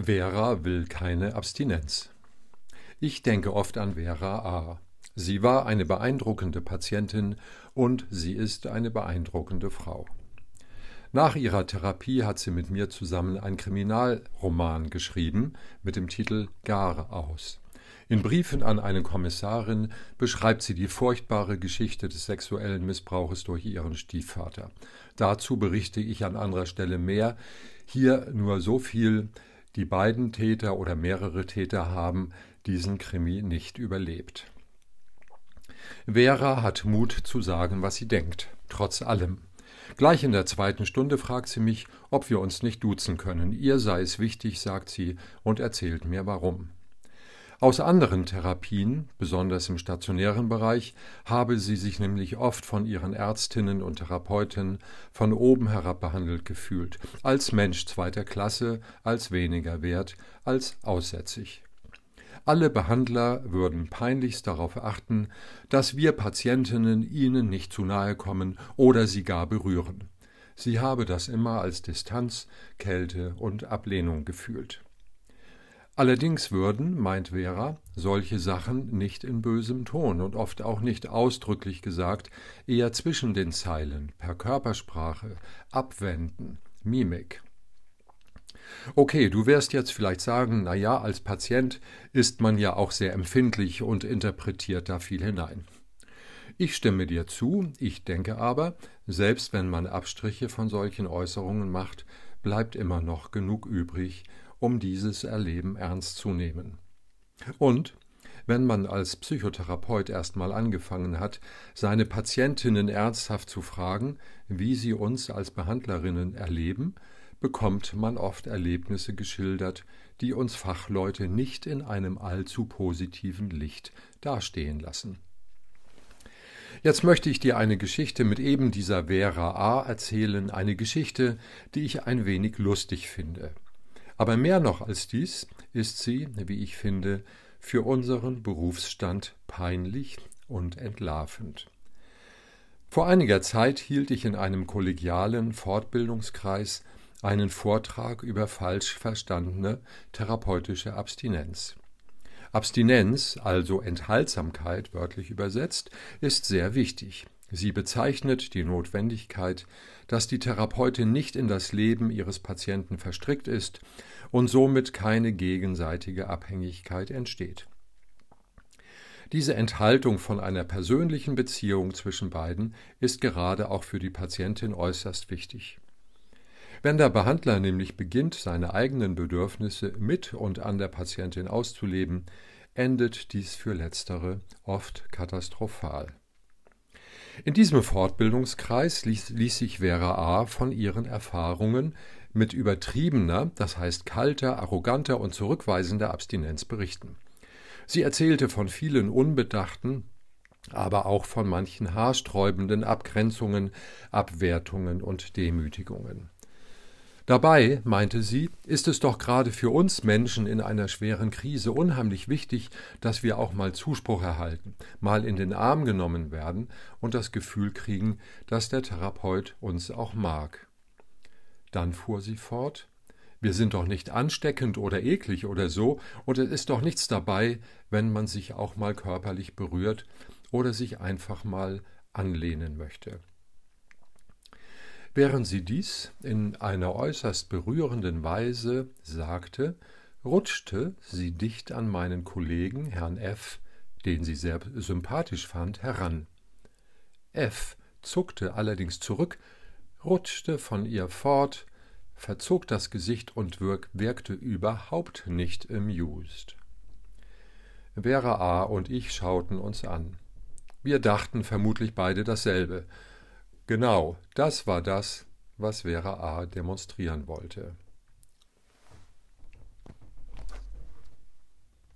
Vera will keine Abstinenz. Ich denke oft an Vera A. Sie war eine beeindruckende Patientin und sie ist eine beeindruckende Frau. Nach ihrer Therapie hat sie mit mir zusammen einen Kriminalroman geschrieben mit dem Titel Gar aus. In Briefen an eine Kommissarin beschreibt sie die furchtbare Geschichte des sexuellen Missbrauches durch ihren Stiefvater. Dazu berichte ich an anderer Stelle mehr. Hier nur so viel, die beiden Täter oder mehrere Täter haben diesen Krimi nicht überlebt. Vera hat Mut zu sagen, was sie denkt, trotz allem. Gleich in der zweiten Stunde fragt sie mich, ob wir uns nicht duzen können. Ihr sei es wichtig, sagt sie und erzählt mir warum. Aus anderen Therapien, besonders im stationären Bereich, habe sie sich nämlich oft von ihren Ärztinnen und Therapeuten von oben herab behandelt gefühlt, als Mensch zweiter Klasse, als weniger wert, als aussätzig. Alle Behandler würden peinlichst darauf achten, dass wir Patientinnen ihnen nicht zu nahe kommen oder sie gar berühren. Sie habe das immer als Distanz, Kälte und Ablehnung gefühlt. Allerdings würden, meint Vera, solche Sachen nicht in bösem Ton und oft auch nicht ausdrücklich gesagt, eher zwischen den Zeilen, per Körpersprache, Abwenden, Mimik. Okay, du wirst jetzt vielleicht sagen, na ja, als Patient ist man ja auch sehr empfindlich und interpretiert da viel hinein. Ich stimme dir zu, ich denke aber, selbst wenn man Abstriche von solchen Äußerungen macht, bleibt immer noch genug übrig, um dieses Erleben ernst zu nehmen. Und wenn man als Psychotherapeut erstmal angefangen hat, seine Patientinnen ernsthaft zu fragen, wie sie uns als Behandlerinnen erleben, bekommt man oft Erlebnisse geschildert, die uns Fachleute nicht in einem allzu positiven Licht dastehen lassen. Jetzt möchte ich dir eine Geschichte mit eben dieser Vera A erzählen, eine Geschichte, die ich ein wenig lustig finde. Aber mehr noch als dies ist sie, wie ich finde, für unseren Berufsstand peinlich und entlarvend. Vor einiger Zeit hielt ich in einem kollegialen Fortbildungskreis einen Vortrag über falsch verstandene therapeutische Abstinenz. Abstinenz, also Enthaltsamkeit wörtlich übersetzt, ist sehr wichtig. Sie bezeichnet die Notwendigkeit, dass die Therapeutin nicht in das Leben ihres Patienten verstrickt ist und somit keine gegenseitige Abhängigkeit entsteht. Diese Enthaltung von einer persönlichen Beziehung zwischen beiden ist gerade auch für die Patientin äußerst wichtig. Wenn der Behandler nämlich beginnt, seine eigenen Bedürfnisse mit und an der Patientin auszuleben, endet dies für letztere oft katastrophal. In diesem Fortbildungskreis ließ, ließ sich Vera A. von ihren Erfahrungen mit übertriebener, das heißt kalter, arroganter und zurückweisender Abstinenz berichten. Sie erzählte von vielen unbedachten, aber auch von manchen haarsträubenden Abgrenzungen, Abwertungen und Demütigungen. Dabei, meinte sie, ist es doch gerade für uns Menschen in einer schweren Krise unheimlich wichtig, dass wir auch mal Zuspruch erhalten, mal in den Arm genommen werden und das Gefühl kriegen, dass der Therapeut uns auch mag. Dann fuhr sie fort Wir sind doch nicht ansteckend oder eklig oder so, und es ist doch nichts dabei, wenn man sich auch mal körperlich berührt oder sich einfach mal anlehnen möchte. Während sie dies in einer äußerst berührenden Weise sagte, rutschte sie dicht an meinen Kollegen, Herrn F., den sie sehr sympathisch fand, heran. F. zuckte allerdings zurück, rutschte von ihr fort, verzog das Gesicht und wirkte überhaupt nicht amused. Vera A. und ich schauten uns an. Wir dachten vermutlich beide dasselbe. Genau, das war das, was Vera A. demonstrieren wollte.